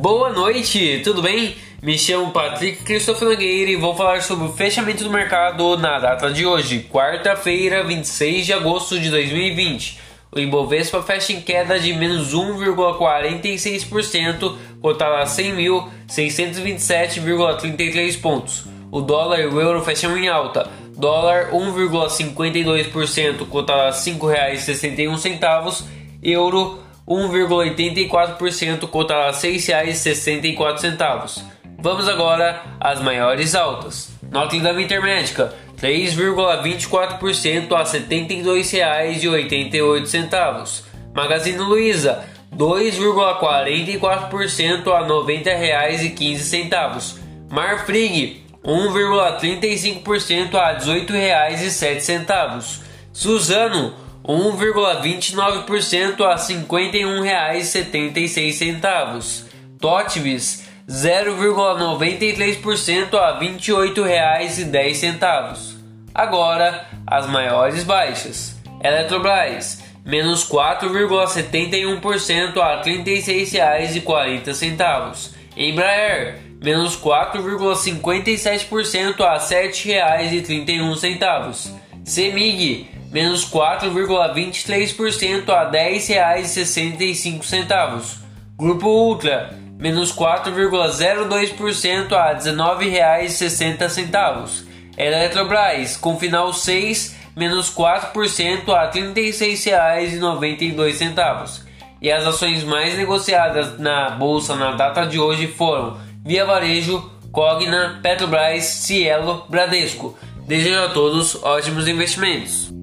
Boa noite, tudo bem? Me chamo Patrick Christopher Nogueira e vou falar sobre o fechamento do mercado na data de hoje, quarta-feira, 26 de agosto de 2020. O Ibovespa fecha em queda de menos 1,46%, cotado a 100.627,33 pontos. O dólar e o euro fecham em alta. Dólar 1,52%, cotado a R$ 5,61. Euro 1,84%, cotado a R$ 6,64. Vamos agora às maiores altas. Nóclida Intermédica 3,24% a R$ 72,88. Magazine Luiza 2,44% a R$ 90,15. Marfrig 1,35% a R$ 18,07. Suzano 1,29% a R$ 51,76. Totvis 0,93% a R$ 28,10. Agora, as maiores baixas. Eletrobras, menos 4,71% a R$ 36,40. Embraer, menos 4,57% a R$ 7,31. Semig, menos 4,23% a R$ 10,65. Grupo Ultra, menos 4,02% a R$ 19,60. Eletrobras, com final 6, menos 4% a R$ 36,92. E as ações mais negociadas na bolsa na data de hoje foram Via Varejo, Cogna, Petrobras, Cielo, Bradesco. Desejo a todos ótimos investimentos.